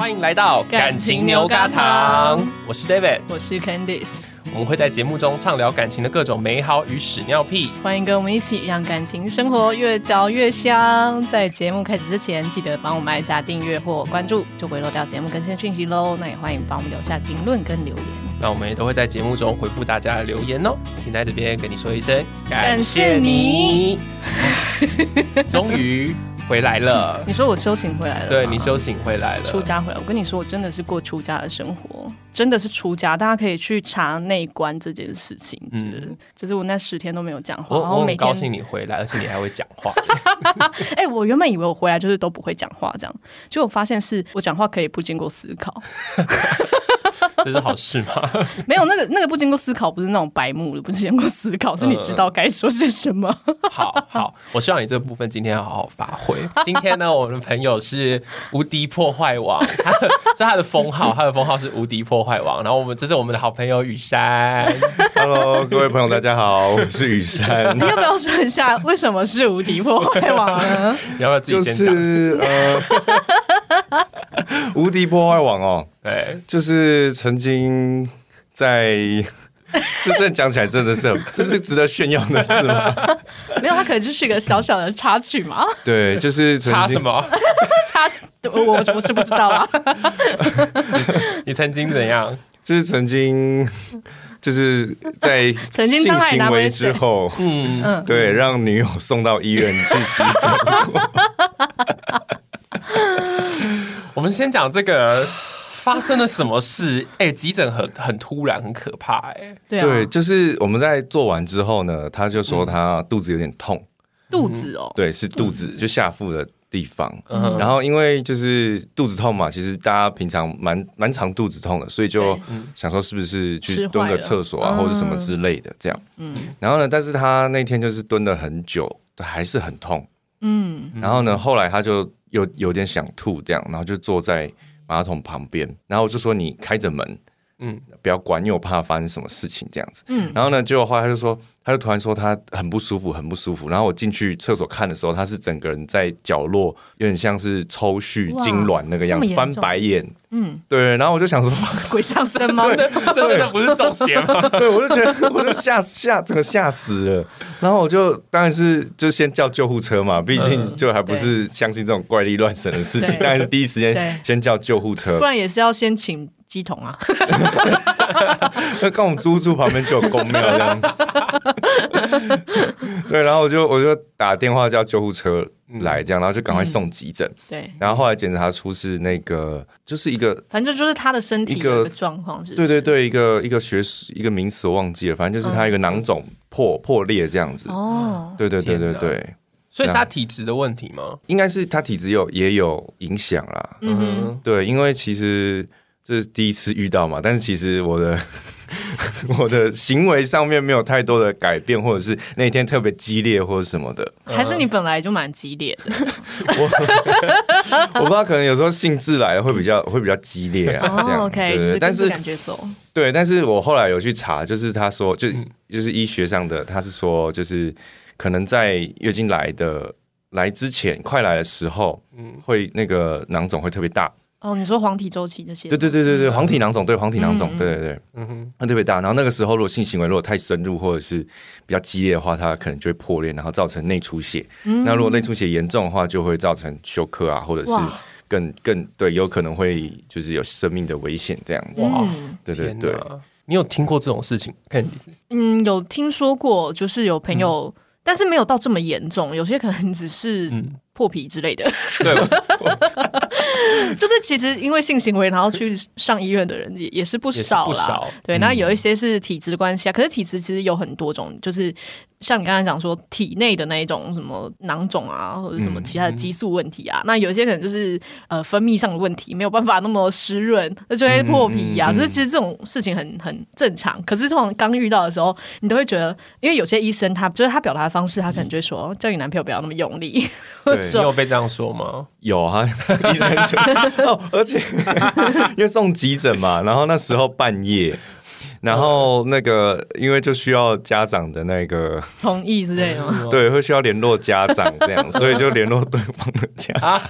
欢迎来到感情牛轧糖，我是 David，我是 Candice，我们会在节目中畅聊感情的各种美好与屎尿屁，欢迎跟我们一起让感情生活越嚼越香。在节目开始之前，记得帮我们按下订阅或关注，就不会漏掉节目更新讯息喽。那也欢迎帮我们留下评论跟留言，那我们也都会在节目中回复大家的留言哦。请在这边跟你说一声感谢你，终于。回来了，你说我修行回来了，对，你修行回来了，出家回来。我跟你说，我真的是过出家的生活，真的是出家。大家可以去查内观这件事情，嗯，就是我那十天都没有讲话，我然后每天高兴你回来，而且你还会讲话。哎、欸，我原本以为我回来就是都不会讲话，这样，结果发现是我讲话可以不经过思考。这是好事吗？没有，那个那个不经过思考，不是那种白目的，不是经过思考，是你知道该说些什么。好好，我希望你这个部分今天要好好发挥。今天呢，我们的朋友是无敌破坏王，他是他的封号，他的封号是无敌破坏王。然后我们这是我们的好朋友雨山。Hello，各位朋友，大家好，我是雨山。你要不要说一下为什么是无敌破坏王呢？你要不要自己先讲？就是呃，无敌破坏王哦，对，就是曾经在，这这讲起来真的是很，这是值得炫耀的事吗？没有，他可能就是一个小小的插曲嘛。对，就是插什么？插，我我我是不知道啊。你，曾经怎样？就是曾经，就是在性行为之后，嗯嗯，对，让女友送到医院去急诊。我们先讲这个发生了什么事？哎、欸，急诊很很突然，很可怕、欸。哎，对、啊，对，就是我们在做完之后呢，他就说他肚子有点痛，肚子哦，对，是肚子，就下腹的地方。嗯、然后因为就是肚子痛嘛，其实大家平常蛮蛮常肚子痛的，所以就想说是不是去蹲个厕所啊，或者什么之类的这样。嗯，然后呢，但是他那天就是蹲了很久，还是很痛。嗯，然后呢，后来他就。有有点想吐，这样，然后就坐在马桶旁边，然后我就说你开着门，嗯，不要管，因为我怕发生什么事情这样子，嗯，然后呢，结果后来他就说，他就突然说他很不舒服，很不舒服，然后我进去厕所看的时候，他是整个人在角落，有点像是抽搐、痉挛那个样子，翻白眼，嗯，对，然后我就想说，鬼上身吗？真的真的不是中邪吗？对，我就觉得我就吓吓，整个吓死了，然后我就当然是就先叫救护车嘛，毕竟就还不是相信这种怪力乱神的事情，当然是第一时间先叫救护车，不然也是要先请乩童啊。那刚我们租住旁边就有公庙这样子，对，然后我就我就打电话叫救护车来，这样，然后就赶快送急诊。对，然后后来检查出是那个，就是一个，反正就是他的身体一个状况是，对对对，一个一个学一个名词我忘记了，反正就是他一个囊肿破破裂这样子。哦，对对对对对，所以是他体质的问题吗？应该是他体质有也有影响啦。嗯哼，对，因为其实。这是第一次遇到嘛，但是其实我的 我的行为上面没有太多的改变，或者是那天特别激烈或者什么的，还是你本来就蛮激烈的？我 我不知道，可能有时候兴致来了会比较会比较激烈啊，这样、oh, okay, 对，对，对，但是感觉走对，但是我后来有去查，就是他说就就是医学上的，他是说就是可能在月经来的来之前，快来的时候，嗯，会那个囊肿会特别大。哦，你说黄体周期这些？对对对对对，黄体囊肿，对黄体囊肿，对对对，嗯哼，它特别大。然后那个时候，如果性行为如果太深入或者是比较激烈的话，它可能就会破裂，然后造成内出血。嗯、那如果内出血严重的话，就会造成休克啊，或者是更更对，有可能会就是有生命的危险这样子。哇，对对对，你有听过这种事情？看嗯，有听说过，就是有朋友，嗯、但是没有到这么严重，有些可能只是。嗯破皮之类的，对，就是其实因为性行为然后去上医院的人也也是不少啦，对，那有一些是体质关系啊，可是体质其实有很多种，就是。像你刚才讲说体内的那一种什么囊肿啊，或者什么其他的激素问题啊，嗯、那有些可能就是呃分泌上的问题，没有办法那么湿润，那就会破皮呀、啊。嗯嗯、所以其实这种事情很很正常。可是通常刚遇到的时候，你都会觉得，因为有些医生他就是他表达的方式，他可能就会说、嗯、叫你男朋友不要那么用力。对你有被这样说吗？有啊，医生就是 哦，而且因为送急诊嘛，然后那时候半夜。然后那个因为就需要家长的那个同意之类的吗？对，会需要联络家长这样，所以就联络对方的家长，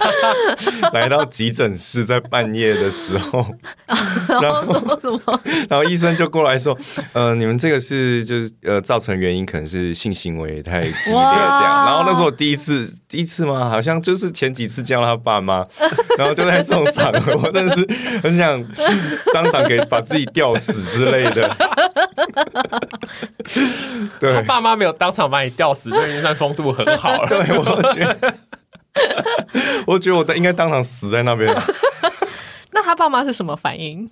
来到急诊室，在半夜的时候，然后说什么？然后医生就过来说，呃，你们这个是就是呃造成原因可能是性行为太激烈这样。然后那是我第一次，第一次吗？好像就是前几次见到他爸妈，然后就在这种场合，我真的是很想当场给把自己吊死之类的。对，他爸妈没有当场把你吊死，就已经算风度很好了。对，我觉得，我觉得我应该当场死在那边。那他爸妈是什么反应？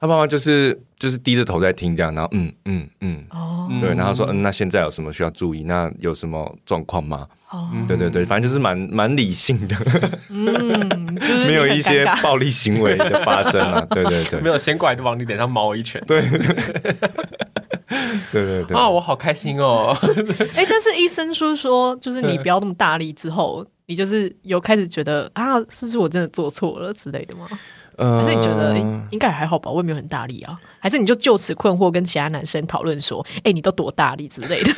他爸妈就是就是低着头在听这样，然后嗯嗯嗯，哦，对，然后说嗯，那现在有什么需要注意？那有什么状况吗？哦，对对对，反正就是蛮蛮理性的，嗯，就是、没有一些暴力行为的发生啊，对对对，没有先过来就往你脸上猫一拳，对对对，对对对，啊，我好开心哦，哎、欸，但是医生说说，就是你不要那么大力之后，你就是有开始觉得啊，是不是我真的做错了之类的吗？还是你觉得应该还好吧？我也没有很大力啊。还是你就就此困惑，跟其他男生讨论说：“哎、欸，你都多大力之类的？”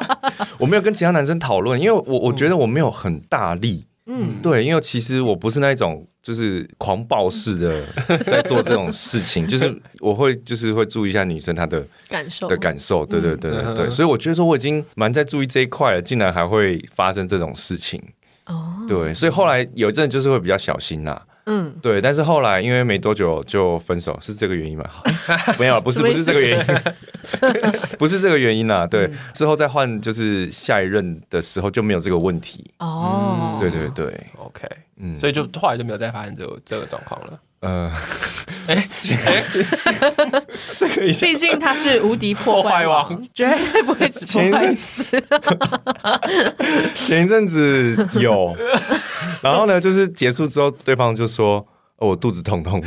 我没有跟其他男生讨论，因为我我觉得我没有很大力。嗯，对，因为其实我不是那种就是狂暴式的 在做这种事情，就是我会就是会注意一下女生她的感受的感受。对对对对对，所以我觉得说我已经蛮在注意这一块了，竟然还会发生这种事情。哦，对，所以后来有一阵就是会比较小心呐。嗯，对，但是后来因为没多久就分手，是这个原因吗？没有，不是，不是这个原因，不是这个原因啊。对，嗯、之后再换就是下一任的时候就没有这个问题。哦，对对对，OK，嗯，所以就后来就没有再发生这个这个状况了。呃，哎、欸，这个毕竟他是无敌破坏王，绝对不会只破坏一次。前一阵子有，然后呢，就是结束之后，对方就说。哦，我肚子痛痛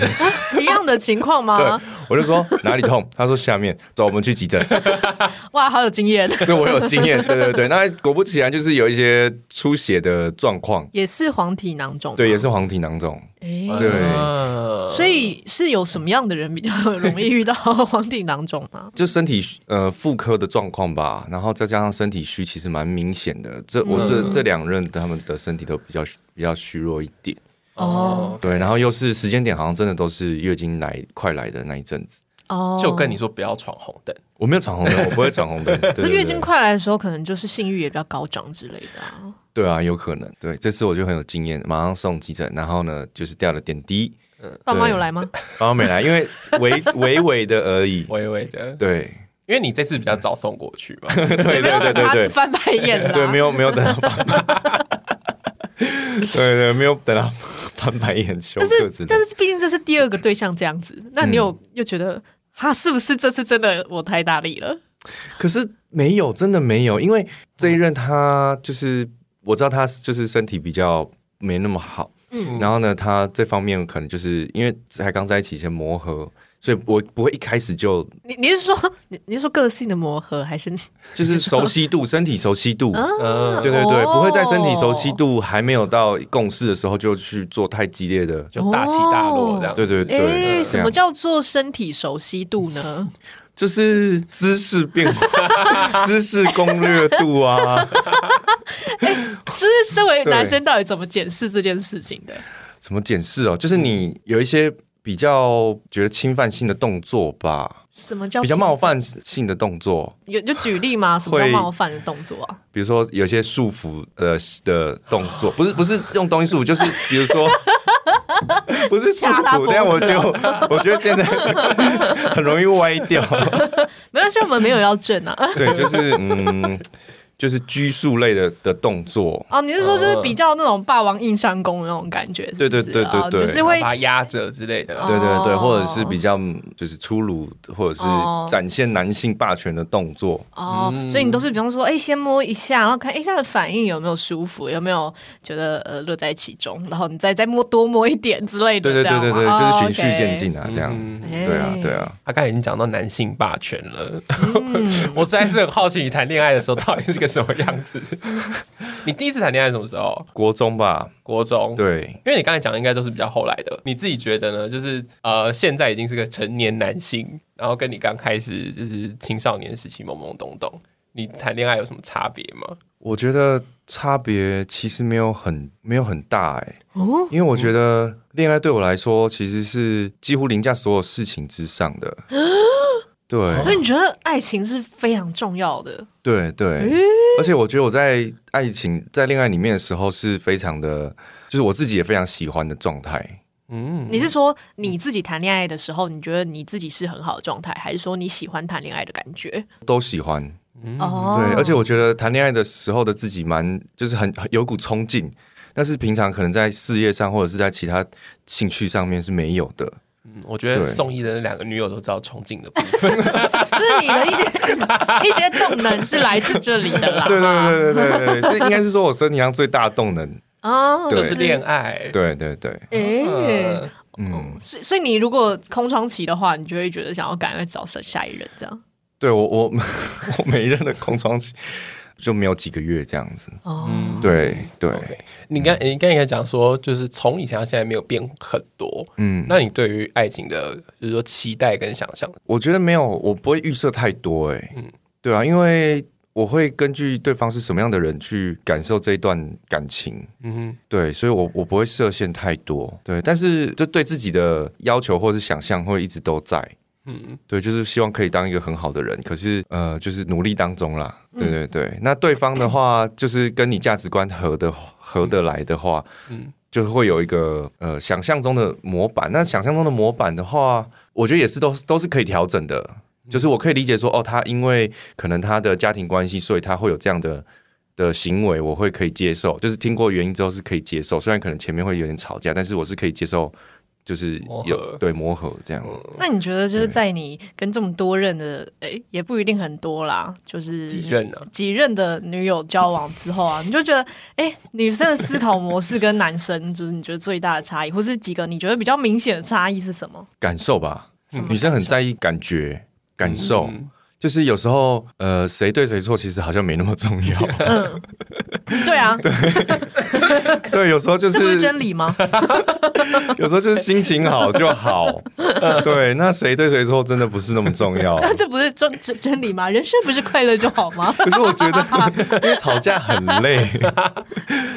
的情况吗？对，我就说哪里痛，他说下面，走，我们去急诊。哇，好有经验，所以我有经验，对对对。那果不其然，就是有一些出血的状况，也是黄体囊肿，对，也是黄体囊肿。哎、欸，对，所以是有什么样的人比较容易遇到黄体囊肿吗？就身体呃妇科的状况吧，然后再加上身体虚，其实蛮明显的。这我这、嗯、这两任他们的身体都比较比较虚弱一点。哦，对，然后又是时间点，好像真的都是月经来快来的那一阵子。哦，就跟你说不要闯红灯，我没有闯红灯，我不会闯红灯。可是月经快来的时候，可能就是性欲也比较高涨之类的啊。对啊，有可能。对，这次我就很有经验，马上送急诊，然后呢，就是掉了点滴。嗯，爸妈有来吗？爸妈没来，因为微 微微的而已，微微的。对，因为你这次比较早送过去嘛。对对对对对，翻白眼了。对，没有没有等到爸妈。对对，没有等到。翻白眼，但是但是毕竟这是第二个对象这样子，那你有、嗯、又觉得他是不是这次真的我太大力了？可是没有，真的没有，因为这一任他就是我知道他就是身体比较没那么好，嗯，然后呢，他这方面可能就是因为才刚在一起先磨合。所以我不会一开始就你你是说你你是说个性的磨合还是 就是熟悉度身体熟悉度嗯对对对不会在身体熟悉度还没有到共识的时候就去做太激烈的就大起大落这样对对对什么叫做身体熟悉度呢？就是姿势变化 姿势攻略度啊 就是身为男生到底怎么检视这件事情的？怎么检视哦？就是你有一些。比较觉得侵犯性的动作吧？什么叫比较冒犯性的动作？有就举例吗？什么叫冒犯的动作啊？比如说有些束缚呃的动作，不是不是用东西束缚，就是比如说 不是束缚，这样我就我觉得现在很容易歪掉。没关系，我们没有要正啊。对，就是嗯。就是拘束类的的动作哦，你是说就是比较那种霸王硬上弓的那种感觉是是？对对对对对，就是会把他压着之类的，对对对，或者是比较就是粗鲁或者是展现男性霸权的动作哦。所以你都是比方说，哎，先摸一下，然后看一下的反应有没有舒服，有没有觉得呃乐在其中，然后你再再摸多摸一点之类的。对对对对对，就是循序渐进啊，这样。对啊对啊，他刚才已经讲到男性霸权了，我实在是很好奇，你谈恋爱的时候到底是个。什么样子？你第一次谈恋爱什么时候？国中吧，国中。对，因为你刚才讲的应该都是比较后来的。你自己觉得呢？就是呃，现在已经是个成年男性，然后跟你刚开始就是青少年时期懵懵懂懂，你谈恋爱有什么差别吗？我觉得差别其实没有很没有很大哎、欸，哦，因为我觉得恋爱对我来说其实是几乎凌驾所有事情之上的。对，所以你觉得爱情是非常重要的？对对，而且我觉得我在爱情在恋爱里面的时候是非常的，就是我自己也非常喜欢的状态。嗯，你是说你自己谈恋爱的时候，你觉得你自己是很好的状态，还是说你喜欢谈恋爱的感觉？都喜欢。哦，对，而且我觉得谈恋爱的时候的自己蛮，就是很有股冲劲，但是平常可能在事业上或者是在其他兴趣上面是没有的。嗯，我觉得宋軼的那两个女友都知道冲劲的部分，就是你的一些 一些动能是来自这里的啦。对对对对对对，是应该是说我身体上最大的动能哦，就是恋爱。对对对，哎，嗯，所以所以你如果空窗期的话，你就会觉得想要赶快找下一任这样。对我我我每一任的空窗期。就没有几个月这样子，嗯，对对。Okay. 你刚你刚才讲说，就是从以前到现在没有变很多，嗯，那你对于爱情的，就是说期待跟想象，我觉得没有，我不会预设太多，哎，嗯，对啊，因为我会根据对方是什么样的人去感受这一段感情，嗯哼，对，所以我我不会设限太多，对，但是就对自己的要求或是想象会一直都在。嗯，对，就是希望可以当一个很好的人，可是呃，就是努力当中啦。对对对，嗯、那对方的话，就是跟你价值观合的合得来的话，嗯，就会有一个呃想象中的模板。那想象中的模板的话，我觉得也是都都是可以调整的。就是我可以理解说，哦，他因为可能他的家庭关系，所以他会有这样的的行为，我会可以接受。就是听过原因之后是可以接受，虽然可能前面会有点吵架，但是我是可以接受。就是有磨合对磨合这样。那你觉得就是在你跟这么多任的，哎对，也不一定很多啦，就是几任啊？几任的女友交往之后啊，你就觉得，哎，女生的思考模式跟男生，就是你觉得最大的差异，或是几个你觉得比较明显的差异是什么？感受吧，女生很在意感觉、感受。嗯就是有时候，呃，谁对谁错，其实好像没那么重要。嗯，对啊，对，对，有时候就是这不是真理吗？有时候就是心情好就好。对，那谁对谁错，真的不是那么重要。那这不是真真真理吗？人生不是快乐就好吗？可是我觉得，因为吵架很累，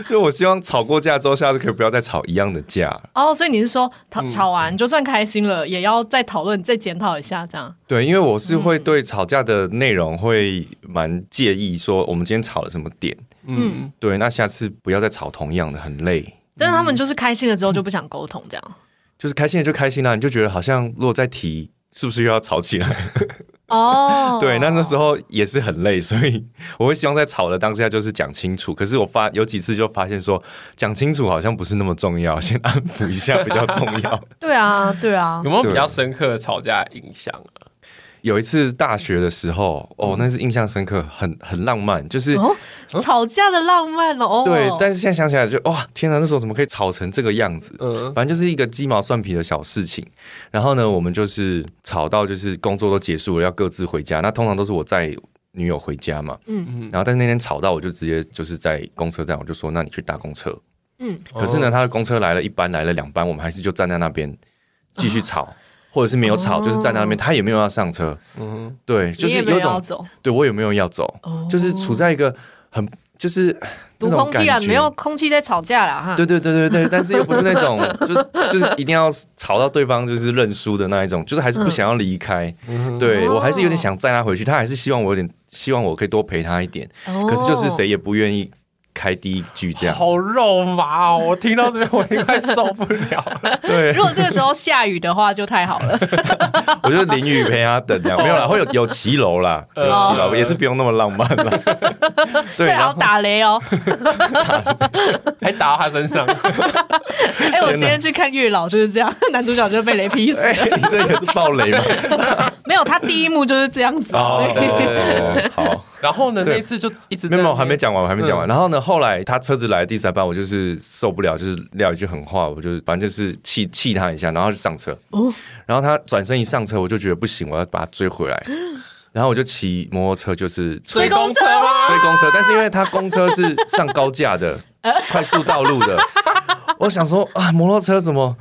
就我希望吵过架之后，下次可以不要再吵一样的架。哦，所以你是说，吵吵完就算开心了，也要再讨论、再检讨一下，这样？对，因为我是会对吵架的内容会蛮介意，说我们今天吵了什么点，嗯，对，那下次不要再吵同样的，很累。但是他们就是开心了之后就不想沟通，这样，就是开心了就开心了，你就觉得好像如果再提，是不是又要吵起来？哦，对，那那时候也是很累，所以 我会希望在吵的当下就是讲清楚。可是我发有几次就发现说，讲清楚好像不是那么重要，先安抚一下比较重要。对啊，对啊，有没有比较深刻的吵架印象啊？有一次大学的时候，哦，那是印象深刻，很很浪漫，就是、哦、吵架的浪漫哦。对，但是现在想起来就哇，天哪，那时候怎么可以吵成这个样子？嗯，反正就是一个鸡毛蒜皮的小事情。然后呢，我们就是吵到就是工作都结束了，要各自回家。那通常都是我载女友回家嘛。嗯嗯。然后但是那天吵到，我就直接就是在公车站，我就说：“那你去搭公车。”嗯。可是呢，他的公车来了一班，来了两班，我们还是就站在那边继续吵。哦或者是没有吵，就是站在那边，他也没有要上车。嗯，对，就是有种，对我也没有要走，就是处在一个很就是读空气啊，没有空气在吵架了哈。对对对对对，但是又不是那种，就就是一定要吵到对方就是认输的那一种，就是还是不想要离开。对我还是有点想载他回去，他还是希望我有点希望我可以多陪他一点，可是就是谁也不愿意。开第一句这样，好肉麻哦！我听到这边我已经快受不了了。对，如果这个时候下雨的话就太好了。我就淋雨陪他等这样，没有啦，会有有骑楼啦，有骑楼也是不用那么浪漫啦。最好打雷哦，还打到他身上。哎，我今天去看月老就是这样，男主角就被雷劈死。你这也是暴雷吗？没有，他第一幕就是这样子。哦好。然后呢？那次就一直没有，还没讲完，我还没讲完。然后呢？后来他车子来第三班，我就是受不了，就是撂一句狠话，我就是反正就是气气他一下，然后就上车。然后他转身一上车，我就觉得不行，我要把他追回来。然后我就骑摩托车，就是追公车吗？追公车，但是因为他公车是上高架的，快速道路的。我想说啊，摩托车怎么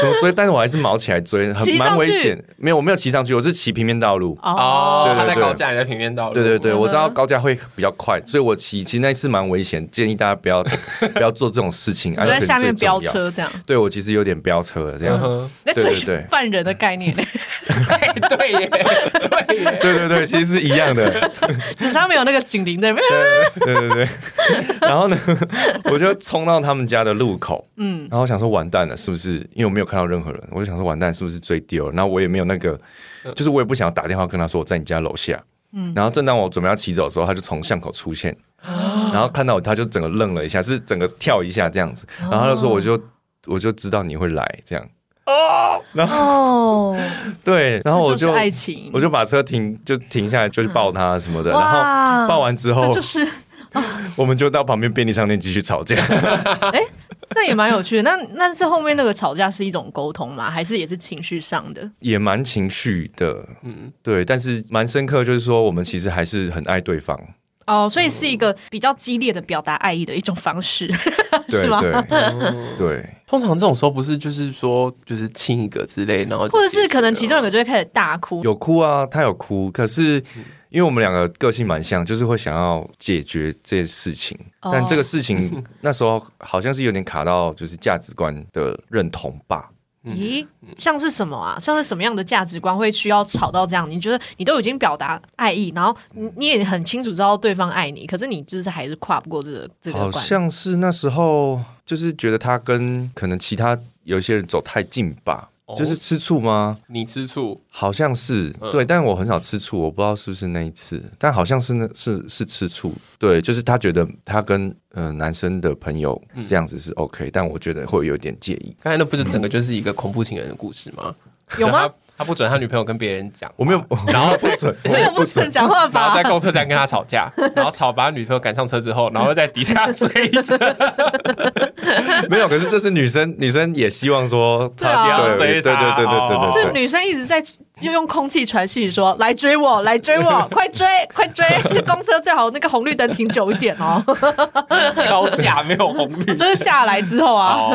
怎么追？但是我还是毛起来追，很蛮危险。没有，我没有骑上去，我是骑平面道路。哦，对对对，他在高架，你在平面道路。对对对，我知道高架会比较快，所以我骑其实那一次蛮危险，建议大家不要 不要做这种事情。安全最重要。在下面飙车这样。对，我其实有点飙车了这样。那属于犯人的概念。对耶，对耶，对对对，其实是一样的，只是他没有那个警铃在那边。对对对，然后呢，我就冲到他们家的路口。嗯，然后想说完蛋了，是不是？因为我没有看到任何人，我就想说完蛋，是不是追丢了？然后我也没有那个，就是我也不想打电话跟他说我在你家楼下。嗯，然后正当我准备要骑走的时候，他就从巷口出现，然后看到我，他就整个愣了一下，是整个跳一下这样子，然后他就说我就我就知道你会来这样。哦，然后 对，然后我就爱情，我就把车停就停下来，就去抱他什么的，然后抱完之后，这就是。我们就到旁边便利商店继续吵架。哎，那也蛮有趣的。那那是后面那个吵架是一种沟通吗？还是也是情绪上的？也蛮情绪的，嗯，对。但是蛮深刻，就是说我们其实还是很爱对方。哦，所以是一个比较激烈的表达爱意的一种方式，是吗？对，对。通常这种时候不是就是说就是亲一个之类，然后或者是可能其中一个就会开始大哭。有哭啊，他有哭，可是。因为我们两个个性蛮像，就是会想要解决这件事情，但这个事情那时候好像是有点卡到，就是价值观的认同吧。咦，像是什么啊？像是什么样的价值观会需要吵到这样？你觉得你都已经表达爱意，然后你也很清楚知道对方爱你，可是你就是还是跨不过这个这个关。好像是那时候就是觉得他跟可能其他有一些人走太近吧。就是吃醋吗？你吃醋，好像是、嗯、对，但我很少吃醋，我不知道是不是那一次，但好像是那，是是吃醋。对，就是他觉得他跟呃男生的朋友这样子是 OK，、嗯、但我觉得会有点介意。刚才那不是整个就是一个恐怖情人的故事吗？有吗？他不准他女朋友跟别人讲，我没有，然后不准，没有不准。讲话吧？然后在公车站跟他吵架，然后吵把他女朋友赶上车之后，然后在底下追着。没有，可是这是女生，女生也希望说他要追，对对对对对对，是女生一直在用空气传讯说 来追我，来追我，快追快追！这公车最好那个红绿灯停久一点哦。高架没有红绿，就是下来之后啊，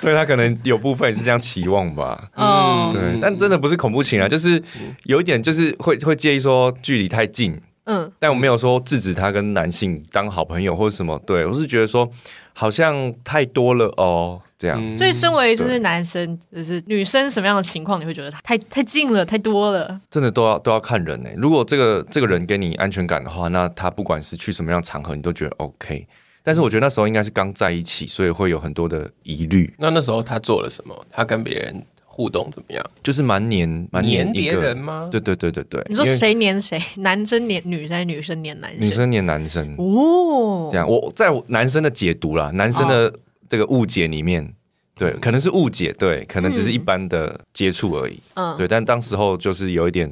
对他可能有部分也是这样期望吧。嗯，对，但真的不是恐怖情人，就是有一点就是会会介意说距离太近。嗯，但我没有说制止他跟男性当好朋友或者什么。对，我是觉得说。好像太多了哦，这样。嗯、所以，身为就是男生，就是女生什么样的情况，你会觉得太太近了，太多了？真的都要都要看人呢。如果这个这个人给你安全感的话，那他不管是去什么样的场合，你都觉得 OK。但是我觉得那时候应该是刚在一起，所以会有很多的疑虑。那那时候他做了什么？他跟别人互动怎么样？就是蛮黏蛮黏别人吗？对对对对对。你说谁黏谁？男生黏女生，女生黏男生？女生黏男生哦。这样，我在男生的解读啦，男生的这个误解里面，对，可能是误解，对，可能只是一般的接触而已。嗯，对。但当时候就是有一点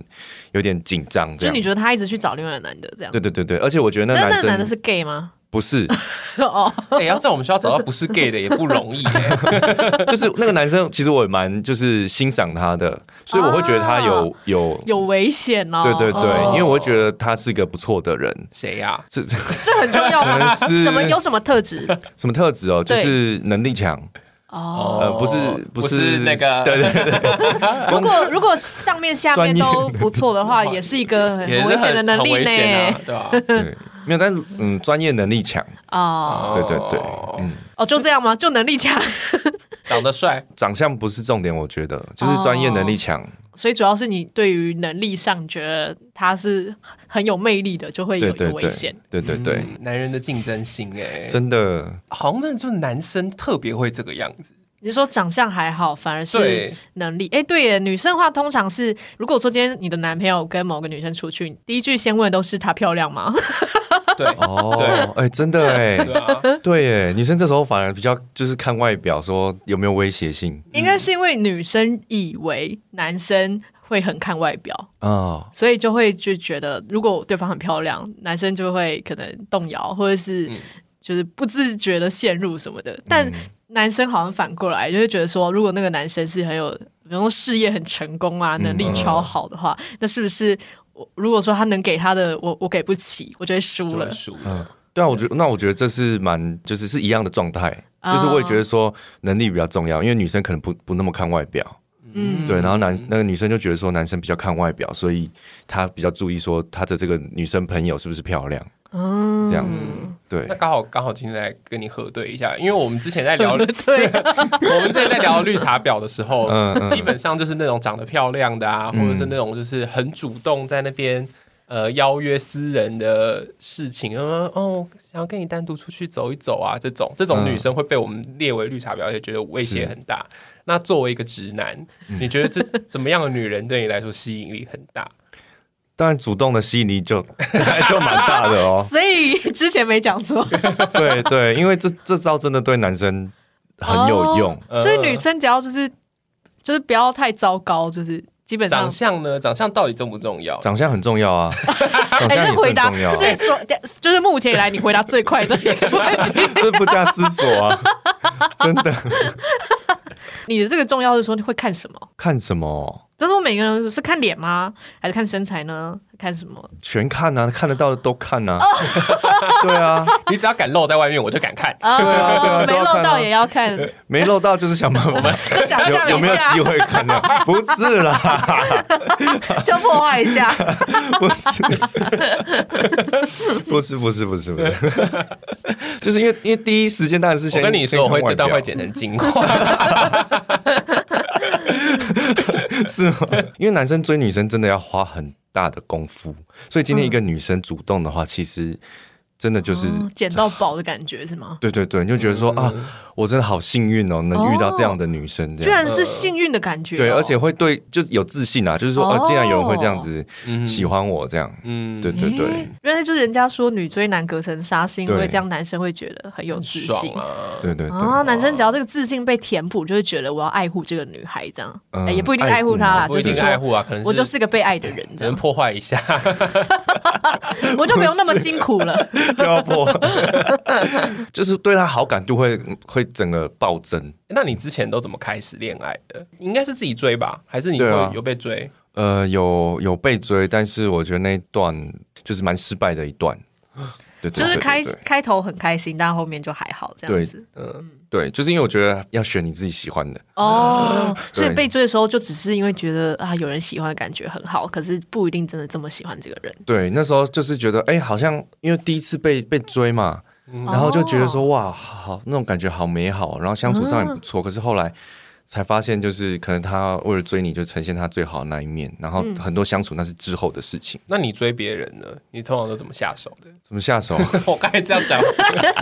有点紧张，就你觉得他一直去找另外的男的这样？对对对对，而且我觉得那男生那男的是 gay 吗？不是 哦，哎，要在我们学校找到不是 gay 的 也不容易。就是那个男生，其实我也蛮就是欣赏他的，所以我会觉得他有有有危险哦。对对对，因为我会觉得他是个不错的人。谁呀？这这很重要吗？什么有什么特质？什么特质哦？就是能力强哦。不是不是那个。对对对。如果如果上面下面都不错的话，也是一个很危险的能力呢，对吧？对。没有，但嗯，专业能力强。哦，对对对，嗯，哦，就这样吗？就能力强，长得帅，长相不是重点，我觉得就是专业能力强，所以主要是你对于能力上觉得他是很有魅力的，就会有一个危险，对对对，男人的竞争心，哎，真的，好像真的就男生特别会这个样子。你说长相还好，反而是能力。哎对，耶，女生的话通常是，如果说今天你的男朋友跟某个女生出去，第一句先问的都是她漂亮吗？对哦，哎、欸，真的哎，对啊，对耶，女生这时候反而比较就是看外表，说有没有威胁性。应该是因为女生以为男生会很看外表啊，哦、所以就会就觉得如果对方很漂亮，男生就会可能动摇，或者是就是不自觉的陷入什么的。嗯、但男生好像反过来就会觉得说，如果那个男生是很有，比如说事业很成功啊，能力超好的话，嗯、那是不是我？如果说他能给他的，我我给不起，我就会输了。输了。嗯，对啊，我觉得那我觉得这是蛮就是是一样的状态，就是我也觉得说能力比较重要，因为女生可能不不那么看外表。嗯，对，然后男那个女生就觉得说男生比较看外表，所以他比较注意说他的这个女生朋友是不是漂亮，嗯，这样子。对，那刚好刚好今天来跟你核对一下，因为我们之前在聊，对，我们之前在聊绿茶婊的时候，嗯，基本上就是那种长得漂亮的啊，或者是那种就是很主动在那边呃邀约私人的事情，嗯哦，想要跟你单独出去走一走啊，这种这种女生会被我们列为绿茶婊，而且觉得威胁很大。那作为一个直男，你觉得这怎么样的女人对你来说吸引力很大？当然，主动的吸引力就 就蛮大的哦。所以之前没讲错。对对，因为这这招真的对男生很有用。哦，所以女生只要就是就是不要太糟糕，就是基本上长相呢，长相到底重不重要？长相很重要啊。长相也很重要。是说，就是目前以来你回答最快的一个问题，这不加思索啊，真的。你的这个重要是说你会看什么？看什么？就是说每个人是看脸吗？还是看身材呢？看什么？全看啊，看得到的都看啊。对啊，你只要敢露在外面，我就敢看。对啊，对啊，没露到也要看。没露到就是想问我们，就想象有没有机会看呢？不是啦，就破坏一下。不是，不是，不是，不是，不是，就是因为因为第一时间当然是先我跟你说，我会这段会剪成精华。是吗？因为男生追女生真的要花很大的功夫，所以今天一个女生主动的话，其实。真的就是捡到宝的感觉是吗？对对对，你就觉得说啊，我真的好幸运哦，能遇到这样的女生，这居然是幸运的感觉。对，而且会对，就有自信啊，就是说，哦，竟然有人会这样子喜欢我，这样，嗯，对对对。原来就是人家说女追男隔层纱，是因为这样男生会觉得很有自信。啊。对对对。啊，男生只要这个自信被填补，就会觉得我要爱护这个女孩，这样，也不一定爱护她啦，就是爱护啊，可能我就是个被爱的人，能破坏一下，我就不用那么辛苦了。要破，就是对他好感度会会整个暴增。那你之前都怎么开始恋爱的？应该是自己追吧，还是你有有被追？呃，有有被追，但是我觉得那一段就是蛮失败的一段。对，就是开开头很开心，但后面就还好这样子。嗯。对，就是因为我觉得要选你自己喜欢的哦，所以被追的时候就只是因为觉得啊，有人喜欢的感觉很好，可是不一定真的这么喜欢这个人。对，那时候就是觉得哎，好像因为第一次被被追嘛，然后就觉得说哇，好那种感觉好美好，然后相处上也不错，可是后来。才发现，就是可能他为了追你，就呈现他最好的那一面，然后很多相处那是之后的事情。嗯、那你追别人呢？你通常都怎么下手的？怎么下手？我刚才这样讲。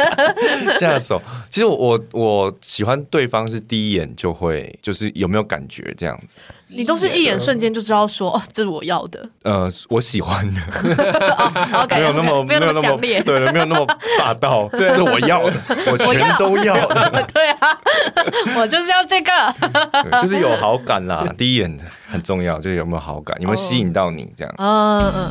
下手，其实我我喜欢对方是第一眼就会，就是有没有感觉这样子。你都是一眼瞬间就知道说，哦，这是我要的。呃，我喜欢的，没有那么没有那么强烈，对了，没有那么霸道，这是我要的，我全都要的。对啊，我就是要这个，就是有好感啦。第一眼很重要，就是有没有好感，有没有吸引到你这样。嗯嗯。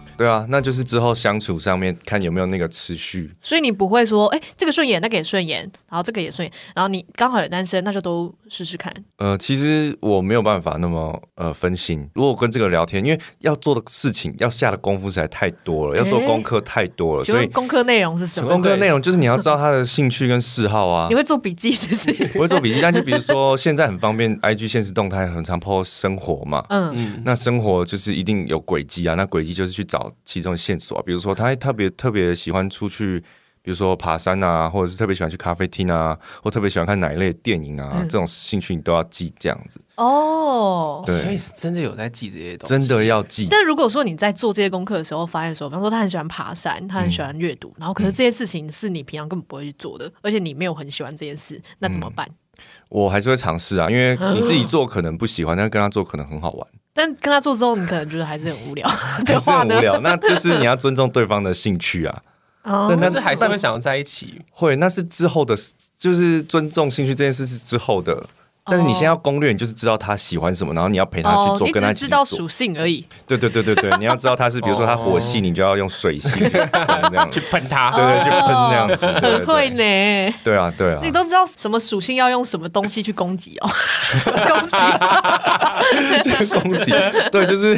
对啊，那就是之后相处上面看有没有那个持续。所以你不会说，哎，这个顺眼，那个也顺眼，然后这个也顺眼，然后你刚好有单身，那就都试试看。呃，其实我没有办法那么呃分心。如果跟这个聊天，因为要做的事情、要下的功夫实在太多了，要做功课太多了，所以功课内容是什么？功课内容就是你要知道他的兴趣跟嗜好啊。你会做笔记是不是？我会做笔记，但就比如说现在很方便，IG 现实动态很常 po 生活嘛。嗯嗯，那生活就是一定有轨迹啊，那轨迹就是去找其中线索。比如说，他特别特别喜欢出去，比如说爬山啊，或者是特别喜欢去咖啡厅啊，或特别喜欢看哪一类电影啊，嗯、这种兴趣你都要记这样子。哦，对，所以是真的有在记这些东西，真的要记。但如果说你在做这些功课的时候，发现说，比方说他很喜欢爬山，他很喜欢阅读，嗯、然后可是这些事情是你平常根本不会去做的，而且你没有很喜欢这件事，那怎么办？嗯、我还是会尝试啊，因为 你自己做可能不喜欢，但是跟他做可能很好玩。但跟他做之后，你可能觉得还是很无聊，还是很无聊。那就是你要尊重对方的兴趣啊。哦，但是还是会想要在一起。会，那是之后的，就是尊重兴趣这件事是之后的。但是你先要攻略，你就是知道他喜欢什么，然后你要陪他去做，跟他一起。知道属性而已。对对对对对，你要知道他是，比如说他火系，你就要用水系 去喷他，对对，去喷那样子。很会呢。对啊对啊，你都知道什么属性要用什么东西去攻击哦？攻击，去攻击。对，就是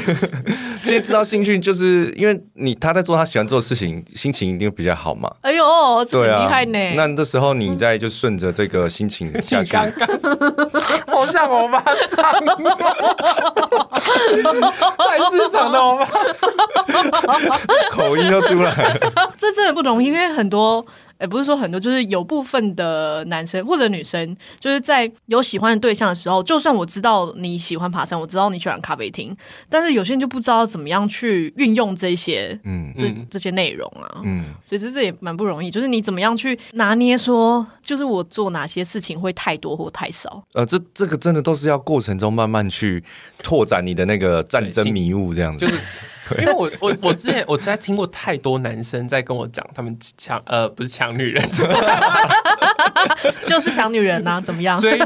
其实知道兴趣，就是因为你他在做他喜欢做的事情，心情一定会比较好嘛。哎呦，这么厉害呢！那这时候你再就顺着这个心情下去。好像欧巴桑，菜市场的欧巴桑，口音都出来了。这真的不容易，因为很多。也不是说很多，就是有部分的男生或者女生，就是在有喜欢的对象的时候，就算我知道你喜欢爬山，我知道你喜欢咖啡厅，但是有些人就不知道怎么样去运用这些，嗯，这这些内容啊，嗯，所以这这也蛮不容易，就是你怎么样去拿捏说，就是我做哪些事情会太多或太少，呃，这这个真的都是要过程中慢慢去拓展你的那个战争迷雾这样子，就是。因为我我我之前我实在听过太多男生在跟我讲，他们抢呃不是抢女人，就是抢女人呐、啊，怎么样？追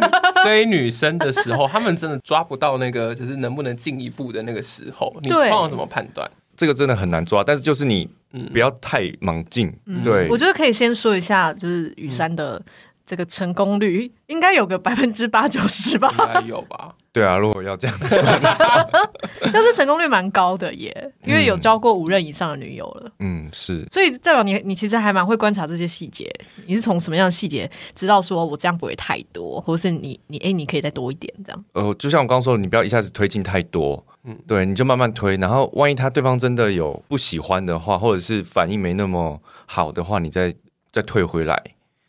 追女生的时候，他们真的抓不到那个就是能不能进一步的那个时候，你通常怎么判断？这个真的很难抓，但是就是你不要太盲进。嗯、对，我觉得可以先说一下，就是雨山的。这个成功率应该有个百分之八九十吧，应该有吧？对啊，如果要这样子算，就是成功率蛮高的耶，因为有交过五任以上的女友了。嗯，是，所以代表你，你其实还蛮会观察这些细节。你是从什么样的细节知道说我这样不会太多，或是你你哎，你可以再多一点这样？呃，就像我刚刚说的，你不要一下子推进太多，嗯，对，你就慢慢推，然后万一他对方真的有不喜欢的话，或者是反应没那么好的话，你再再退回来。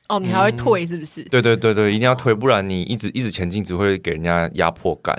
哦，你还会退是不是？对对对对，一定要退，不然你一直一直前进，只会给人家压迫感。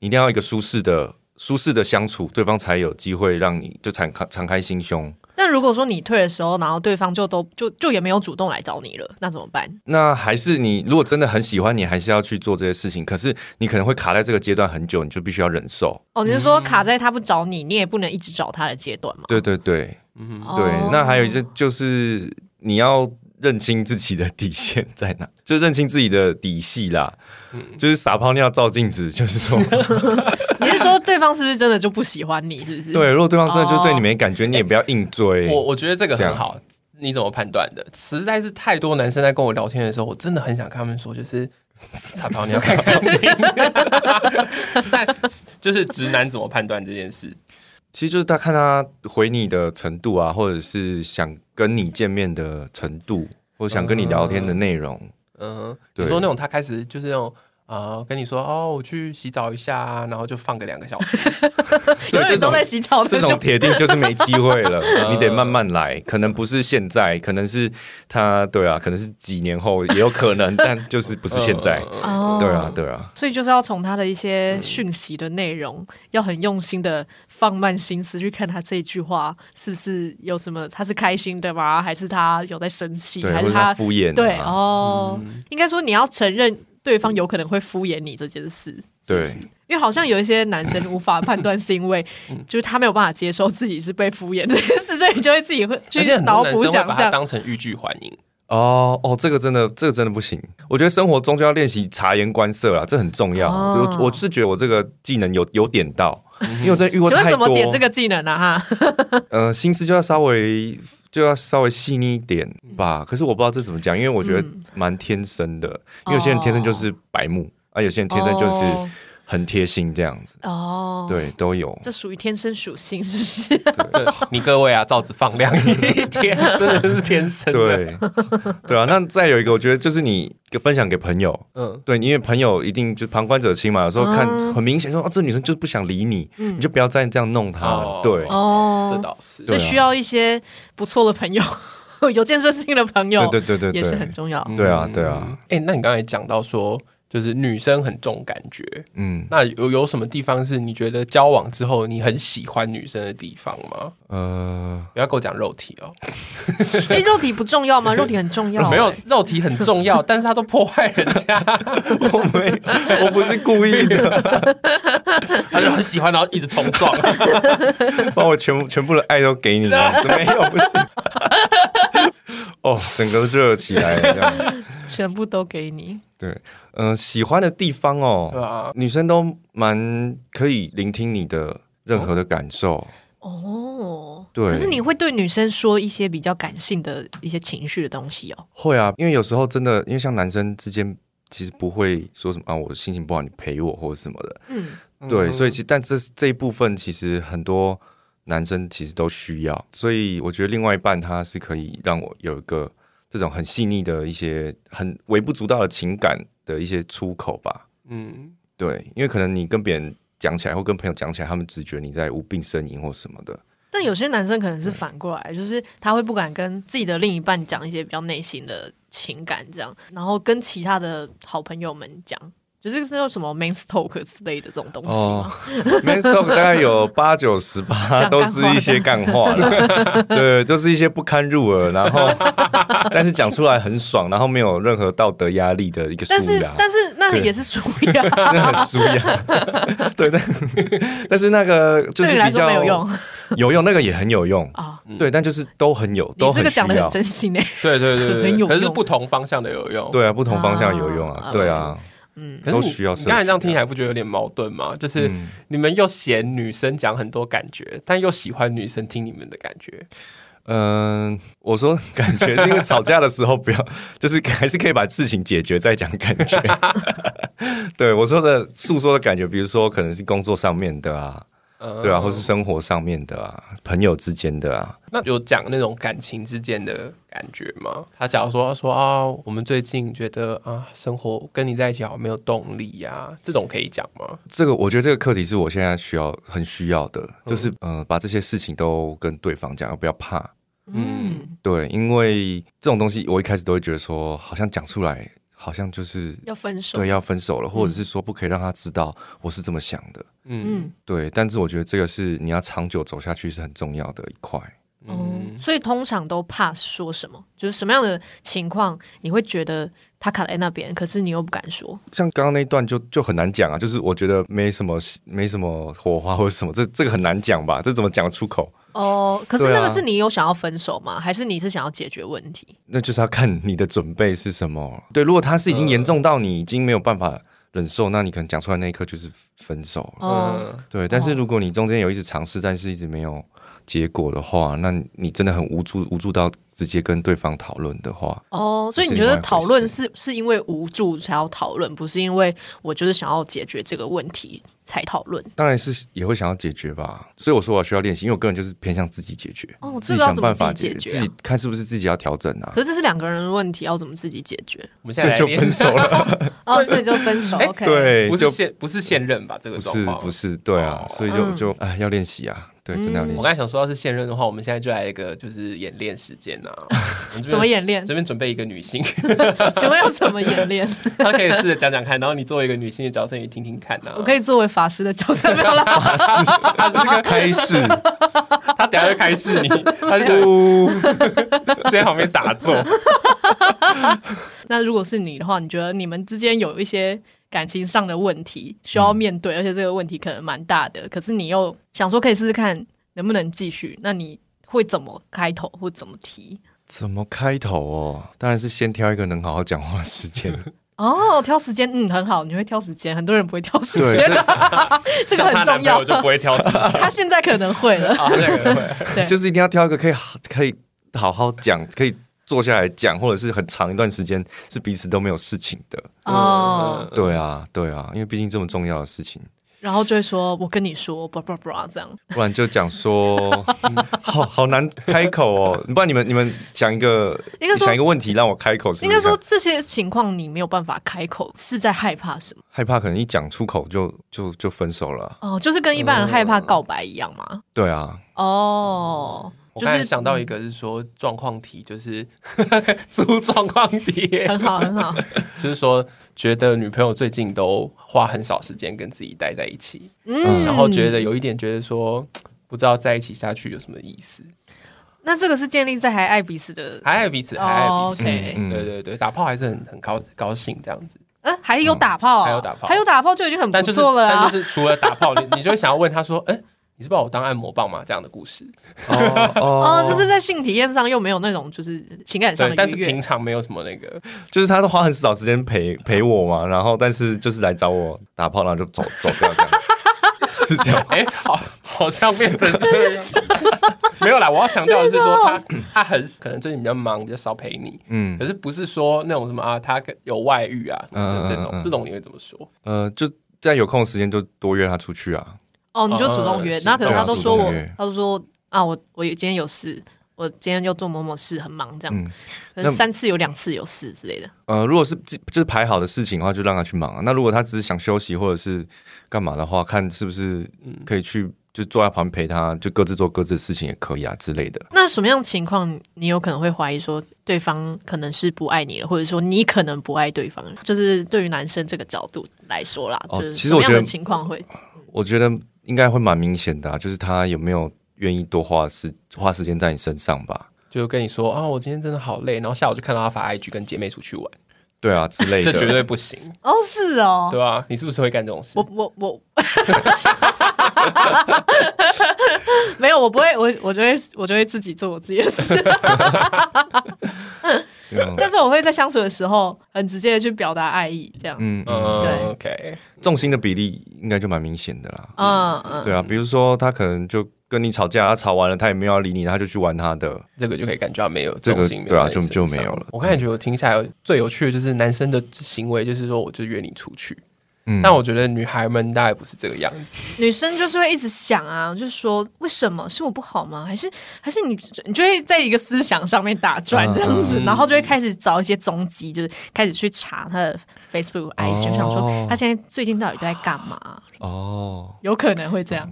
你一定要一个舒适的、舒适的相处，对方才有机会让你就敞开敞开心胸。那如果说你退的时候，然后对方就都就就也没有主动来找你了，那怎么办？那还是你如果真的很喜欢你，还是要去做这些事情。可是你可能会卡在这个阶段很久，你就必须要忍受。哦，你是说卡在他不找你，你也不能一直找他的阶段吗？对对对，嗯，对。那还有一些就是你要。认清自己的底线在哪，就认清自己的底细啦。嗯，就是撒泡尿照镜子，就是说，你是说对方是不是真的就不喜欢你？是不是？对，如果对方真的就对你没感觉，你也不要硬追。我我觉得这个很好，你怎么判断的？实在是太多男生在跟我聊天的时候，我真的很想跟他们说，就是 撒泡尿看看。但就是直男怎么判断这件事？其实就是他看他回你的程度啊，或者是想跟你见面的程度，或者想跟你聊天的内容。嗯哼，比如说那种他开始就是那种。啊，跟你说哦，我去洗澡一下，然后就放个两个小时。对，这种在洗澡，这种铁定就是没机会了。你得慢慢来，可能不是现在，可能是他，对啊，可能是几年后也有可能，但就是不是现在。哦，对啊，对啊。所以就是要从他的一些讯息的内容，要很用心的放慢心思去看他这一句话是不是有什么，他是开心的吗？还是他有在生气？还是他敷衍？对哦，应该说你要承认。对方有可能会敷衍你这件事，对，因为好像有一些男生无法判断，是因为 就是他没有办法接受自己是被敷衍这件事，所以就会自己会 去脑补想象，当成欲拒还迎。哦哦，这个真的，这个真的不行。我觉得生活中就要练习察言观色啊，这很重要。就我是觉得我这个技能有有点到，因为我真的遇过太多。怎么点这个技能啊？哈，呃，心思就要稍微。就要稍微细腻一点吧，可是我不知道这怎么讲，因为我觉得蛮天生的，因为有些人天生就是白目，而有些人天生就是很贴心这样子。哦，对，都有。这属于天生属性，是不是？对，你各位啊，罩子放亮一点，真的是天生。对，对啊。那再有一个，我觉得就是你分享给朋友，嗯，对，因为朋友一定就旁观者清嘛，有时候看很明显说，哦，这女生就是不想理你，你就不要再这样弄她了。对，哦，这倒是，就需要一些。不错的朋友，有建设性的朋友，对对对对，也是很重要。对啊，对啊。哎，那你刚才讲到说，就是女生很重感觉，嗯，那有有什么地方是你觉得交往之后你很喜欢女生的地方吗？呃，不要跟我讲肉体哦，哎、欸，肉体不重要吗？肉体很重要、欸，没有肉体很重要，但是他都破坏人家，我没，我不是故意的，他就很喜欢，然后一直冲撞，把我全部全部的爱都给你了，没有不是，哦，整个热起来了，这样，全部都给你。对，嗯、呃，喜欢的地方哦，啊、女生都蛮可以聆听你的任何的感受哦。对，可是你会对女生说一些比较感性的一些情绪的东西哦？会啊，因为有时候真的，因为像男生之间其实不会说什么啊，我心情不好，你陪我或者什么的。嗯，对，所以其实但这这一部分其实很多男生其实都需要，所以我觉得另外一半他是可以让我有一个。这种很细腻的一些很微不足道的情感的一些出口吧，嗯，对，因为可能你跟别人讲起来，或跟朋友讲起来，他们只觉得你在无病呻吟或什么的。但有些男生可能是反过来，就是他会不敢跟自己的另一半讲一些比较内心的情感，这样，然后跟其他的好朋友们讲。就是是有什么 main stock 之类的这种东西吗、oh,？man talk 大概有八九十八都是一些干话的，对，都、就是一些不堪入耳，然后 但是讲出来很爽，然后没有任何道德压力的一个舒压。但是但是那也是舒压，真的很舒压。对，但但是那个就是比较有用，有用那个也很有用啊。对，但就是都很有，都很讲的很真心诶。对对对对，很有用，可是不同方向的有用。对啊，不同方向有用啊，对啊。嗯，可是你你刚才这样听起来不觉得有点矛盾吗？就是你们又嫌女生讲很多感觉，但又喜欢女生听你们的感觉。嗯，我说感觉是因为吵架的时候不要，就是还是可以把事情解决再讲感觉。对，我说的诉说的感觉，比如说可能是工作上面的啊。对啊，或是生活上面的啊，朋友之间的啊，那有讲那种感情之间的感觉吗？他假如说他说啊，我们最近觉得啊，生活跟你在一起好没有动力呀，这种可以讲吗？这个我觉得这个课题是我现在需要很需要的，就是嗯、呃，把这些事情都跟对方讲，不要怕。嗯，对，因为这种东西我一开始都会觉得说，好像讲出来。好像就是要分手，对，要分手了，或者是说不可以让他知道我是这么想的，嗯，对。但是我觉得这个是你要长久走下去是很重要的一块，嗯。所以通常都怕说什么，就是什么样的情况你会觉得他卡在那边，可是你又不敢说。像刚刚那一段就就很难讲啊，就是我觉得没什么没什么火花或者什么，这这个很难讲吧？这怎么讲出口？哦，可是那个是你有想要分手吗？啊、还是你是想要解决问题？那就是要看你的准备是什么。对，如果他是已经严重到你已经没有办法忍受，呃、那你可能讲出来那一刻就是分手了。哦、对，但是如果你中间有一直尝试，但是一直没有。结果的话，那你真的很无助，无助到直接跟对方讨论的话，哦，所以你觉得讨论是是因为无助才要讨论，不是因为我就是想要解决这个问题才讨论？当然是也会想要解决吧，所以我说我需要练习，因为我个人就是偏向自己解决，哦，自己想办法解决，自己看是不是自己要调整啊。可是这是两个人的问题，要怎么自己解决？我们现在就分手了，哦，所以就分手，OK，对，不是现不是现任吧？这个状况不是不是，对啊，所以就就哎要练习啊。对，真的要练习。我刚才想说，要是现任的话，我们现在就来一个就是演练时间呐。怎么演练？这边准备一个女性，请问要怎么演练？他可以试着讲讲看，然后你作为一个女性的角色，你听听看呐。我可以作为法师的角色，没有啦。法师，他是个开示，他等下就开示你，他就在旁边打坐。那如果是你的话，你觉得你们之间有一些？感情上的问题需要面对，嗯、而且这个问题可能蛮大的。可是你又想说可以试试看能不能继续，那你会怎么开头或怎么提？怎么开头哦？当然是先挑一个能好好讲话的时间。哦，挑时间，嗯，很好。你会挑时间，很多人不会挑时间，这个很重要。我就不会挑时间，他现在可能会了。对，就是一定要挑一个可以可以好好讲，可以。坐下来讲，或者是很长一段时间是彼此都没有事情的哦、嗯。对啊，对啊，因为毕竟这么重要的事情，然后就会说：“我跟你说，不不不，这样。”不然就讲说，好 好难开口哦。不然你们你们讲一个，应该想一个问题让我开口是是。应该说这些情况你没有办法开口，是在害怕什么？害怕可能一讲出口就就就分手了。哦，就是跟一般人害怕告白一样吗？嗯、对啊。哦。我刚才想到一个，是说状况题，就是 出状况题，很好很好。就是说，觉得女朋友最近都花很少时间跟自己待在一起，嗯，然后觉得有一点觉得说不知道在一起下去有什么意思。那这个是建立在还爱彼此的，还爱彼此，还爱彼此。Oh, 对对对，打炮还是很很高高兴这样子。嗯，还有打炮，还有打炮，还有打炮就已经很不错了啊。但就是除了打炮，你你就会想要问他说，哎。你是把我当按摩棒吗？这样的故事哦 哦，就是在性体验上又没有那种就是情感上的，但是平常没有什么那个，就是他都花很少时间陪陪我嘛，然后但是就是来找我打炮，然后就走走掉这样，是这样。哎、欸，好，好像变成这样，没有啦。我要强调的是说他 他很可能最近比较忙，比较少陪你，嗯，可是不是说那种什么啊，他有外遇啊，嗯，这种这种你会怎么说？呃，就在有空的时间就多约他出去啊。哦，你就主动约，那、呃、可能他都说我，他都说啊，我我今天有事，我今天要做某某事，很忙这样，嗯、可能三次有两次有事之类的。呃，如果是就是排好的事情的话，就让他去忙啊。那如果他只是想休息或者是干嘛的话，看是不是可以去就坐在旁边陪他，就各自做各自的事情也可以啊之类的。那什么样的情况你有可能会怀疑说对方可能是不爱你了，或者说你可能不爱对方？就是对于男生这个角度来说啦，哦、就是什么样的情况会？我觉得。应该会蛮明显的啊，就是他有没有愿意多花时花时间在你身上吧？就跟你说啊，我今天真的好累，然后下午就看到他发 IG 跟姐妹出去玩，对啊之类的，这绝对不行哦，是哦，对啊，你是不是会干这种事？我我我，没有，我不会，我我就会我就会自己做我自己的事。但是我会在相处的时候很直接的去表达爱意，这样。嗯嗯，对，OK。重心的比例应该就蛮明显的啦。嗯嗯，对啊，比如说他可能就跟你吵架，他吵完了他也没有要理你，他就去玩他的，这个就可以感觉到没有重心，对啊，就就没有了。我感觉我听下来最有趣的就是男生的行为，就是说我就约你出去。嗯，但我觉得女孩们大概不是这个样子。女生就是会一直想啊，就是说为什么是我不好吗？还是还是你你就会在一个思想上面打转这样子，嗯、然后就会开始找一些踪迹，就是开始去查她的 Facebook、IG，就想说她现在最近到底都在干嘛？哦，有可能会这样。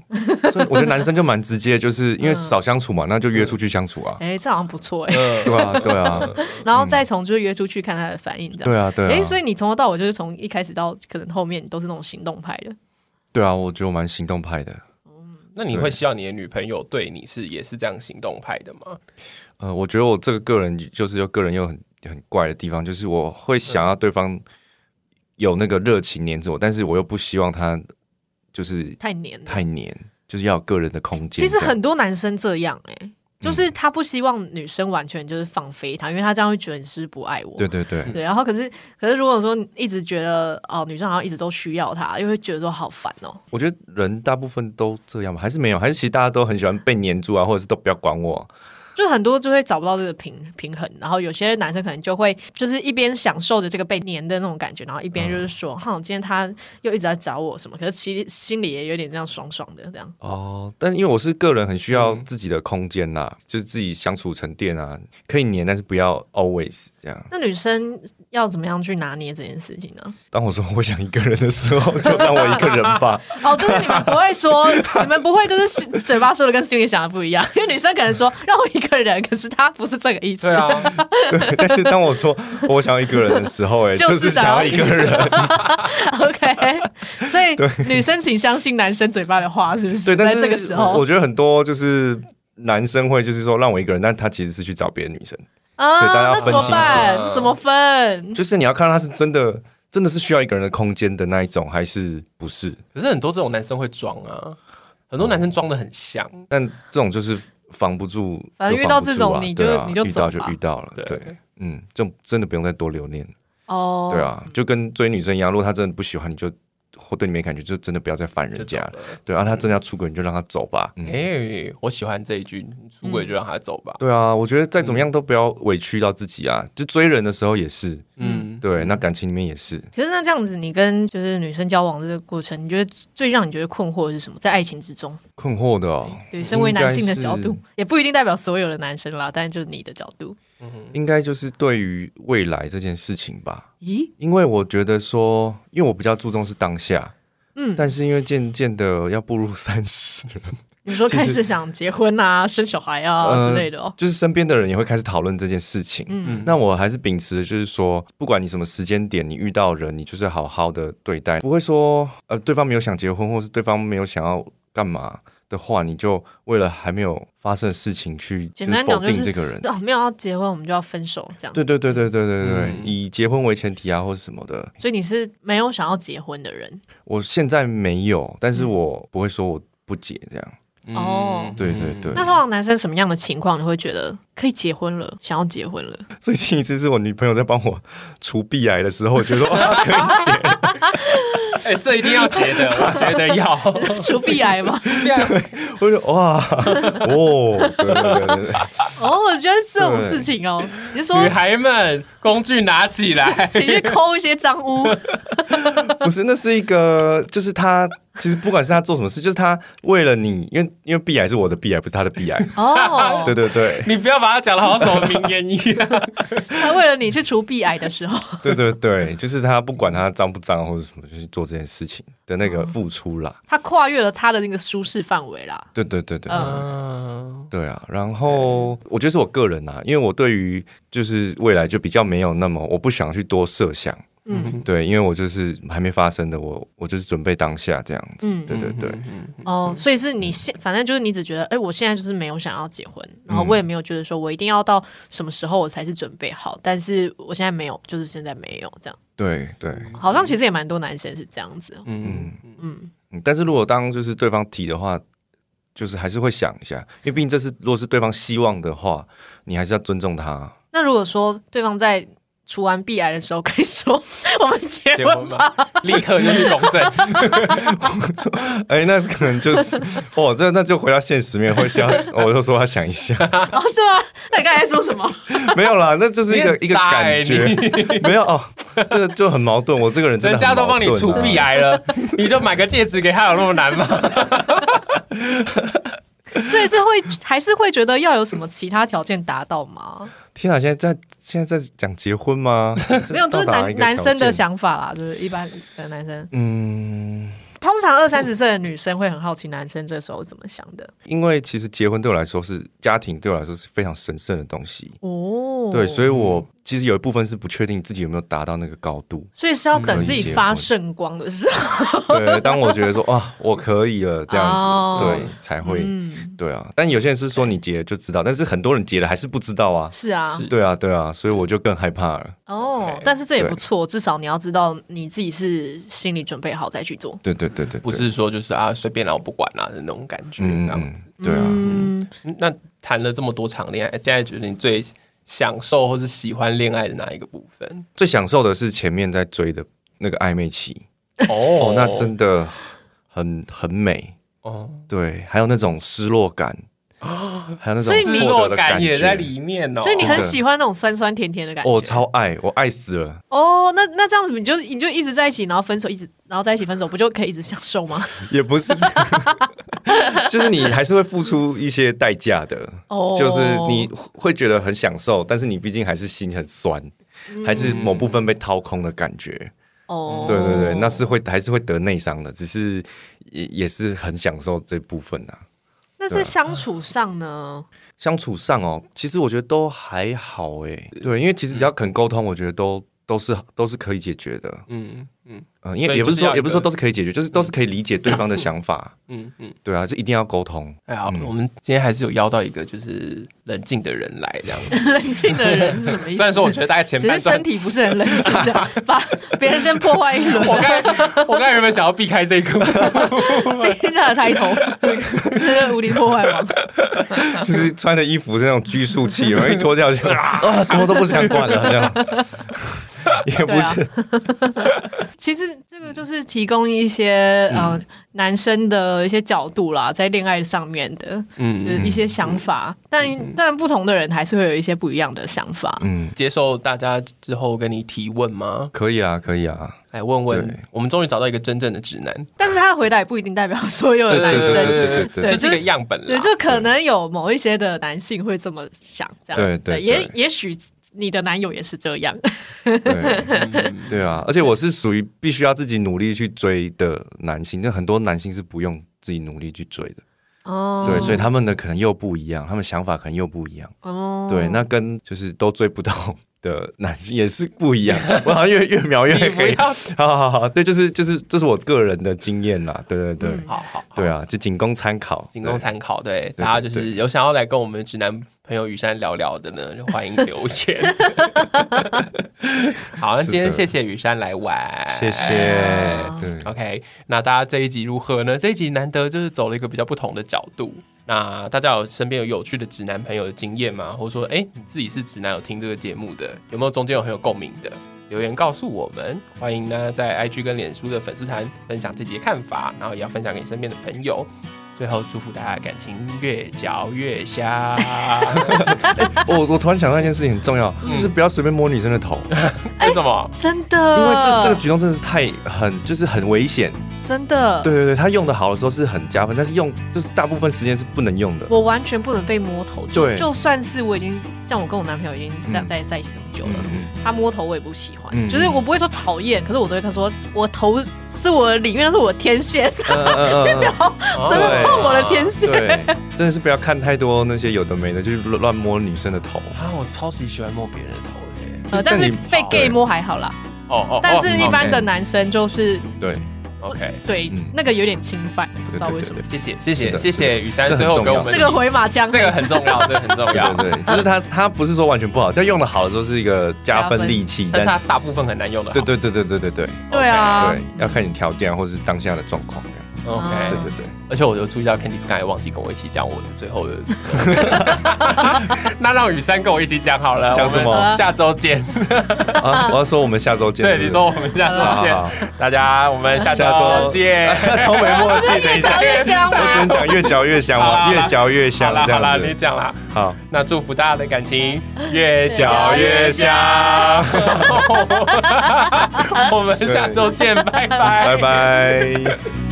所以我觉得男生就蛮直接，就是因为少相处嘛，那就约出去相处啊。哎、欸，这好像不错哎、欸。对啊，对啊。然后再从就是约出去看他的反应，这样。对啊，对啊。哎、欸，所以你从头到尾就是从一开始到可能后面都是那种行动派的。对啊，我觉得我蛮行动派的。嗯，那你会希望你的女朋友对你是也是这样行动派的吗？呃，我觉得我这个个人就是又个人又很很怪的地方，就是我会想要对方有那个热情黏着我，但是我又不希望他。就是太黏，太黏，就是要有个人的空间。其实很多男生这样哎、欸，就是他不希望女生完全就是放飞他，因为他这样会觉得你是不爱我。对对对，对。然后可是可是如果说一直觉得哦，女生好像一直都需要他，又会觉得说好烦哦。我觉得人大部分都这样吧，还是没有，还是其实大家都很喜欢被黏住啊，或者是都不要管我。就很多就会找不到这个平平衡，然后有些男生可能就会就是一边享受着这个被黏的那种感觉，然后一边就是说，哈、嗯，今天他又一直在找我什么，可是其实心里也有点这样爽爽的这样。哦，但因为我是个人，很需要自己的空间呐，嗯、就是自己相处沉淀啊，可以黏，但是不要 always 这样。那女生要怎么样去拿捏这件事情呢？当我说我想一个人的时候，就让我一个人吧。哦，就是你们不会说，你们不会就是嘴巴说的跟心里想的不一样，因为女生可能说让我一个。一个人，可是他不是这个意思。对啊，对。但是当我说我想要一个人的时候，哎，就是想要一个人。OK，所以女生请相信男生嘴巴的话，是不是？对，但是在这个时候，我觉得很多就是男生会就是说让我一个人，但他其实是去找别的女生啊。所以大家要分清楚，怎么办？怎么分？就是你要看他是真的，真的是需要一个人的空间的那一种，还是不是？可是很多这种男生会装啊，很多男生装的很像，但这种就是。防不住，反正遇到这种，你就你就遇到就遇到了，对，嗯，就真的不用再多留恋。哦。对啊，就跟追女生一样，如果她真的不喜欢你，就或对你没感觉，就真的不要再烦人家了。对啊，他真的要出轨，你就让他走吧。哎，我喜欢这一句，出轨就让他走吧。对啊，我觉得再怎么样都不要委屈到自己啊。就追人的时候也是，嗯，对，那感情里面也是。可是那这样子，你跟就是女生交往的这个过程，你觉得最让你觉得困惑的是什么？在爱情之中，困惑的哦。对，身为男性的角度，也不一定代表所有的男生啦，但是就是你的角度。应该就是对于未来这件事情吧。咦？因为我觉得说，因为我比较注重是当下，嗯，但是因为渐渐的要步入三十，你说开始想结婚啊、生小孩啊之类的哦，就是身边的人也会开始讨论这件事情。嗯，那我还是秉持的就是说，不管你什么时间点，你遇到人，你就是好好的对待，不会说呃对方没有想结婚，或是对方没有想要干嘛的话，你就为了还没有发生的事情去简单讲否定这个人。哦，没有要结婚，我们就要分手这样。对对对对对对对，嗯、以结婚为前提啊，或者什么的。所以你是没有想要结婚的人？我现在没有，但是我不会说我不结这样。哦，对对对。那通常男生什么样的情况你会觉得可以结婚了，想要结婚了？最近一次是我女朋友在帮我除鼻癌的时候，我觉得说 可以结。哎、欸，这一定要结的，我觉得要除鼻癌吗？对，我就哇哦，对对对对哦，我觉得这种事情哦，你说女孩们工具拿起来，请去抠一些脏污。不是，那是一个，就是他。其实不管是他做什么事，就是他为了你，因为因为鼻癌是我的鼻癌，不是他的鼻癌。哦，对对对，你不要把他讲的好像什么名言一样。他为了你去除鼻癌的时候，对对对，就是他不管他脏不脏或者什么，就去做这件事情的那个付出啦。他跨越了他的那个舒适范围啦。对对对对，嗯，对啊。然后我觉得是我个人啊，因为我对于就是未来就比较没有那么，我不想去多设想。嗯，对，因为我就是还没发生的，我我就是准备当下这样子。嗯，对对对。哦，所以是你现，反正就是你只觉得，哎，我现在就是没有想要结婚，然后我也没有觉得说我一定要到什么时候我才是准备好，但是我现在没有，就是现在没有这样。对对，好像其实也蛮多男生是这样子。嗯嗯嗯。但是如果当就是对方提的话，就是还是会想一下，因为毕竟这是如果是对方希望的话，你还是要尊重他。那如果说对方在。除完鼻癌的时候可以说 我们结婚吧，婚立刻就去公证。哎、欸，那可能就是哦，这那就回到现实面，会需要 我就说他想一下。哦，是吗？那你刚才说什么？没有啦，那就是一个一个感觉。没有哦，这个就很矛盾。我这个人真的、啊、人家都帮你除鼻癌了，你就买个戒指给他，有那么难吗？所以是会还是会觉得要有什么其他条件达到吗？天啊，现在在现在在讲结婚吗？没有，就是男男生的想法啦，就是一般的男生。嗯，通常二三十岁的女生会很好奇男生这时候怎么想的。因为其实结婚对我来说是家庭，对我来说是非常神圣的东西。哦，对，所以我。其实有一部分是不确定自己有没有达到那个高度，所以是要等自己发圣光的时候。对，当我觉得说啊，我可以了这样子，哦、对，才会、嗯、对啊。但有些人是说你结了就知道，但是很多人结了还是不知道啊。是啊，对啊，对啊，所以我就更害怕了。哦，对但是这也不错，至少你要知道你自己是心理准备好再去做。对对对对，不是说就是啊随便啦，我不管啦的那种感觉，嗯、这样子。对啊，嗯、那谈了这么多场恋爱，现在觉得你最享受或是喜欢恋爱的哪一个部分？最享受的是前面在追的那个暧昧期哦，那真的很很美哦。对，还有那种失落感还有那种失落的感觉也在里面哦。所以你很喜欢那种酸酸甜甜的感觉，我超爱，我爱死了。哦，那那这样子你就你就一直在一起，然后分手，一直然后在一起分手，不就可以一直享受吗？也不是这样。就是你还是会付出一些代价的，oh. 就是你会觉得很享受，但是你毕竟还是心很酸，嗯、还是某部分被掏空的感觉。哦，oh. 对对对，那是会还是会得内伤的，只是也也是很享受这部分呐、啊。那在相处上呢？相处上哦，其实我觉得都还好哎。对，因为其实只要肯沟通，我觉得都都是都是可以解决的。嗯。嗯嗯，因为也不是说也不是说都是可以解决，就是都是可以理解对方的想法。嗯嗯，对啊，是一定要沟通。哎好，我们今天还是有邀到一个就是冷静的人来这样。冷静的人是什么意思？虽然说我觉得大概前半段身体不是很冷静的，把别人先破坏一轮。我刚我刚才原本想要避开这个，避他的抬头，这个无敌破坏王，就是穿的衣服是那种拘束器，然后一脱掉就啊，什么都不想管了这样。也不是，其实这个就是提供一些呃男生的一些角度啦，在恋爱上面的嗯一些想法，但但不同的人还是会有一些不一样的想法。嗯，接受大家之后跟你提问吗？可以啊，可以啊，来问问。我们终于找到一个真正的直男，但是他的回答也不一定代表所有的男生，对对对对，就是一个样本。对，就可能有某一些的男性会这么想，这样。对对，也也许。你的男友也是这样，对，对啊，而且我是属于必须要自己努力去追的男性，那很多男性是不用自己努力去追的。哦，对，所以他们的可能又不一样，他们想法可能又不一样。哦，对，那跟就是都追不到的男性也是不一样。我好像越越描越黑。好好好好，对，就是就是这是我个人的经验啦。对对对，嗯、好好，对啊，就仅供参考，仅供参考。对，大家就是有想要来跟我们直男朋友雨珊聊聊的呢，就欢迎留言。好，那今天谢谢雨珊来玩，谢谢。对，OK，那大家这一集如何呢？这一集难得就是走了一个比较不同的角度。那大家有身边有有趣的直男朋友的经验吗？或者说，哎、欸，你自己是直男有听这个节目的，有没有中间有很有共鸣的留言告诉我们？欢迎呢在 IG 跟脸书的粉丝团分享自己的看法，然后也要分享给你身边的朋友。最后祝福大家感情越嚼越香。欸、我我突然想到一件事情很重要，嗯、就是不要随便摸女生的头。为什么？欸、真的？因为这这个举动真的是太很就是很危险。真的？对对对，他用的好的时候是很加分，但是用就是大部分时间是不能用的。我完全不能被摸头。就就算是我已经像我跟我男朋友已经在在在一起这么久了，嗯、他摸头我也不喜欢。嗯、就是我不会说讨厌，可是我都会他说我头是我的里面，那是我的天线，先不要随便碰我的天线。真的是不要看太多那些有的没的，就是乱摸女生的头。啊，我超级喜欢摸别人的头的。呃，但是被 gay 摸还好啦。哦哦。但是一般的男生就是对。OK，对，那个有点侵犯，不知道为什么。谢谢，谢谢，谢谢雨珊，最后给我们这个回马枪，这个很重要，这个很重要。对，就是他，他不是说完全不好，但用的好的时候是一个加分利器，但是他大部分很难用的。对对对对对对对。对啊，对，要看你条件或是当下的状况。OK，对对对。而且我就注意到 Candice 刚才忘记跟我一起讲我的最后的，那让雨珊跟我一起讲好了。讲什么？下周见。我要说我们下周见。对，你说我们下周见。大家，我们下周见。超没默契，等一下。我只能讲 越嚼越香嘛，越嚼越香。好了好了，你讲啦。好，那祝福大家的感情 越嚼越香。我们下周见，拜拜，拜拜。